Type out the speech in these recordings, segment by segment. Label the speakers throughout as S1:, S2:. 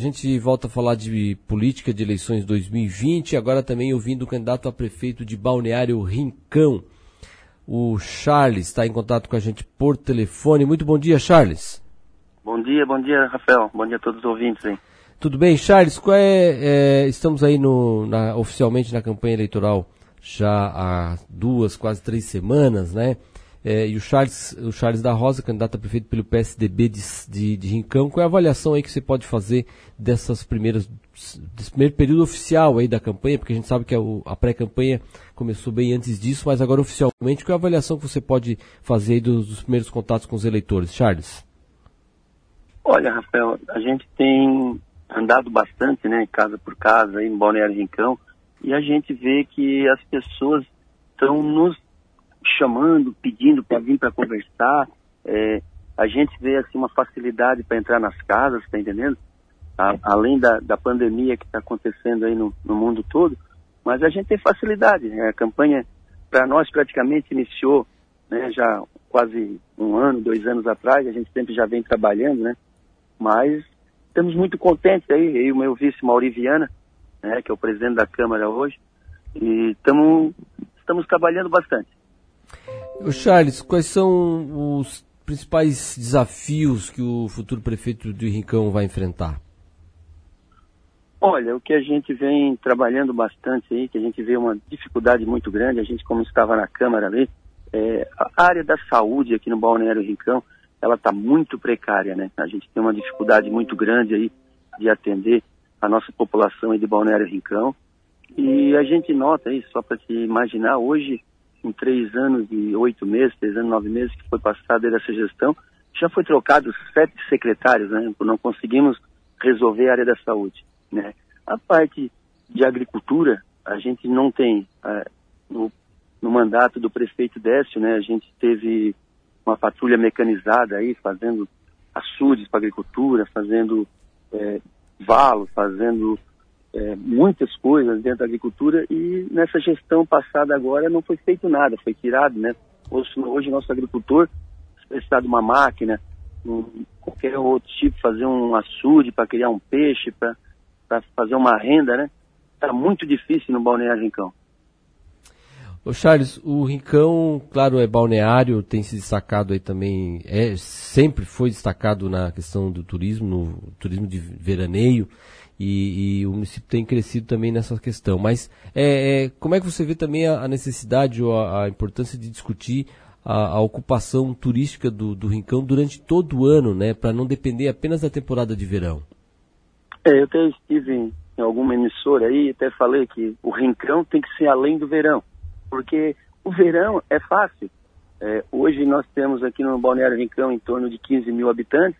S1: gente volta a falar de política de eleições 2020, agora também ouvindo o candidato a prefeito de Balneário Rincão. O Charles está em contato com a gente por telefone. Muito bom dia, Charles.
S2: Bom dia, bom dia, Rafael. Bom dia a todos os ouvintes aí.
S1: Tudo bem, Charles? É, é estamos aí no, na, oficialmente na campanha eleitoral já há duas, quase três semanas, né? É, e o Charles, o Charles da Rosa, candidato a prefeito pelo PSDB de, de, de, Rincão, qual é a avaliação aí que você pode fazer dessas primeiras, desse primeiro período oficial aí da campanha, porque a gente sabe que a, a pré-campanha começou bem antes disso, mas agora oficialmente, qual é a avaliação que você pode fazer aí dos, dos primeiros contatos com os eleitores? Charles?
S2: Olha, Rafael, a gente tem andado bastante, né, casa por casa, em Balneário Rincão, e a gente vê que as pessoas estão nos chamando, pedindo para vir para conversar. É, a gente vê assim uma facilidade para entrar nas casas, tá entendendo? A, além da, da pandemia que está acontecendo aí no, no, mundo todo, mas a gente tem facilidade. Né? A campanha para nós praticamente iniciou, né, já quase um ano, dois anos atrás. A gente sempre já vem trabalhando, né? Mas estamos muito contentes aí, eu e o meu vice Mauriviana, né, que é o presidente da Câmara hoje, e tamo, estamos trabalhando bastante.
S1: O Charles, quais são os principais desafios que o futuro prefeito de Rincão vai enfrentar?
S2: Olha, o que a gente vem trabalhando bastante aí, que a gente vê uma dificuldade muito grande, a gente como estava na Câmara ali, é, a área da saúde aqui no Balneário Rincão, ela está muito precária, né? A gente tem uma dificuldade muito grande aí de atender a nossa população aí de Balneário Rincão. E a gente nota aí, só para te imaginar, hoje, em três anos e oito meses, três anos e nove meses que foi passada essa gestão, já foi trocado sete secretários, né? Não conseguimos resolver a área da saúde, né? A parte de agricultura, a gente não tem, é, no, no mandato do prefeito Décio, né? A gente teve uma patrulha mecanizada aí, fazendo açudes para agricultura, fazendo é, valo, fazendo é, muitas coisas dentro da agricultura e nessa gestão passada agora não foi feito nada, foi tirado, né? Hoje, hoje nosso agricultor, se precisar de uma máquina, um, qualquer outro tipo, fazer um açude para criar um peixe, para fazer uma renda, né? Está muito difícil no Balneário Rincão.
S1: Ô Charles, o Rincão, claro, é balneário, tem se destacado aí também, é, sempre foi destacado na questão do turismo, no turismo de veraneio, e, e o município tem crescido também nessa questão. Mas é, é, como é que você vê também a, a necessidade ou a, a, importância de discutir a, a ocupação turística do, do, Rincão durante todo o ano, né, para não depender apenas da temporada de verão?
S2: É, eu até estive em, alguma emissora aí, até falei que o Rincão tem que ser além do verão porque o verão é fácil. É, hoje nós temos aqui no Balneário Rincão em torno de 15 mil habitantes,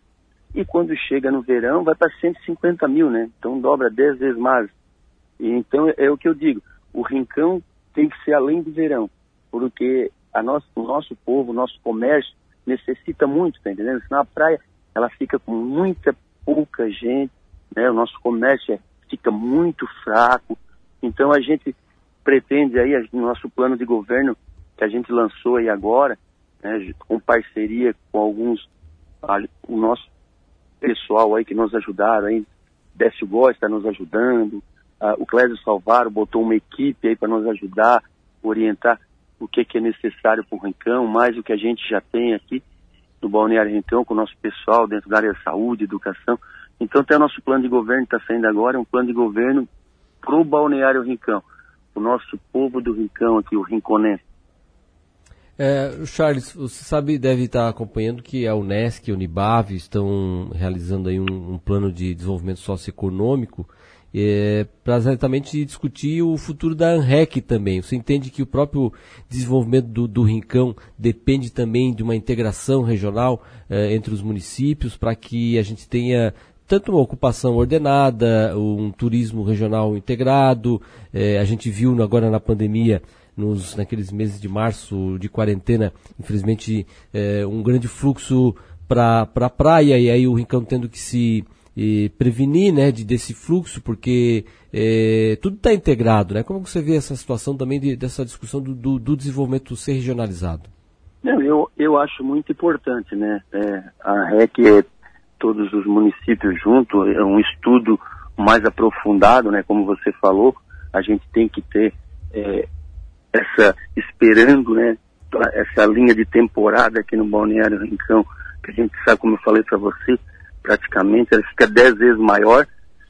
S2: e quando chega no verão vai para 150 mil, né? Então dobra 10 vezes mais. E, então é o que eu digo, o Rincão tem que ser além do verão, porque a nosso, o nosso povo, o nosso comércio necessita muito, tá entendendo? Senão a praia ela fica com muita pouca gente, né? O nosso comércio é, fica muito fraco. Então a gente pretende aí, no nosso plano de governo que a gente lançou aí agora, né, com parceria com alguns, o nosso pessoal aí que nos ajudaram aí, Décio Góes está nos ajudando, o Clésio Salvaro botou uma equipe aí para nos ajudar, orientar o que, que é necessário para o Rincão, mais o que a gente já tem aqui no Balneário Rincão, com o nosso pessoal dentro da área de saúde, educação. Então, até o nosso plano de governo está saindo agora, é um plano de governo para o Balneário Rincão o nosso povo do Rincão aqui, o Rinconense.
S1: É, Charles, você sabe, deve estar acompanhando que a Unesc e a Unibave estão realizando aí um, um plano de desenvolvimento socioeconômico é, para exatamente discutir o futuro da ANREC também. Você entende que o próprio desenvolvimento do, do Rincão depende também de uma integração regional é, entre os municípios para que a gente tenha tanto uma ocupação ordenada, um turismo regional integrado. É, a gente viu agora na pandemia, nos, naqueles meses de março de quarentena, infelizmente, é, um grande fluxo para a pra praia e aí o Rincão tendo que se prevenir né, de, desse fluxo, porque é, tudo está integrado. Né? Como você vê essa situação também de, dessa discussão do, do, do, desenvolvimento ser regionalizado?
S2: Não, eu, eu acho muito importante, né? É, a REC é todos os municípios junto, é um estudo mais aprofundado, né? Como você falou, a gente tem que ter é, essa esperando, né? Essa linha de temporada aqui no Balneário Rincão, que a gente sabe, como eu falei para você, praticamente ela fica dez vezes maior,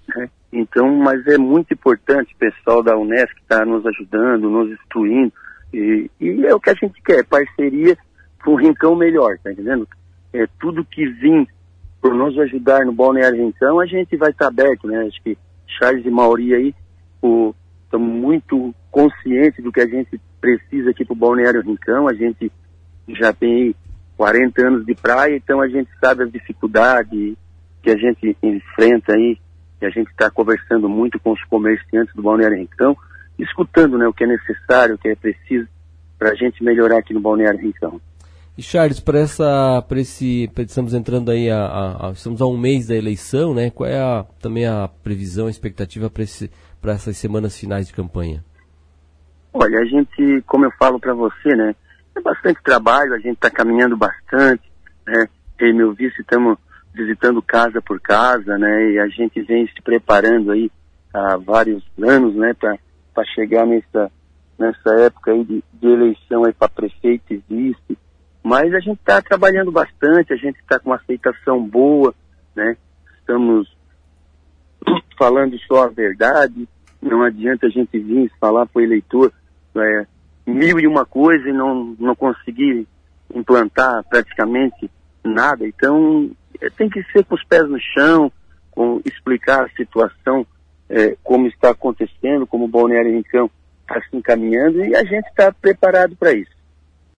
S2: né? Então, mas é muito importante o pessoal da Unesco estar tá nos ajudando, nos instruindo, e, e, é o que a gente quer, parceria para um rincão melhor, tá entendendo? É tudo que vir por nos ajudar no Balneário Rincão, a gente vai estar tá aberto, né? Acho que Charles e Mauri aí, estamos muito conscientes do que a gente precisa aqui para o Balneário Rincão, a gente já tem 40 anos de praia, então a gente sabe as dificuldades que a gente enfrenta aí, que a gente está conversando muito com os comerciantes do Balneário Rincão, escutando né, o que é necessário, o que é preciso para a gente melhorar aqui no Balneário Rincão.
S1: E Charles, para essa, para esse, estamos entrando aí a, a, a, estamos a um mês da eleição, né? Qual é a, também a previsão, a expectativa para esse, para essas semanas finais de campanha?
S2: Olha, a gente, como eu falo para você, né? É bastante trabalho, a gente está caminhando bastante, né? E meu vice estamos visitando casa por casa, né? E a gente vem se preparando aí há vários anos, né? Para chegar nessa, nessa época aí de, de eleição aí para prefeito e vice. Mas a gente está trabalhando bastante, a gente está com uma aceitação boa, né? Estamos falando só a verdade, não adianta a gente vir falar para o eleitor é, mil e uma coisa e não, não conseguir implantar praticamente nada. Então, é, tem que ser com os pés no chão, com, explicar a situação, é, como está acontecendo, como o Balneário Rincão está se encaminhando, e a gente está preparado para isso.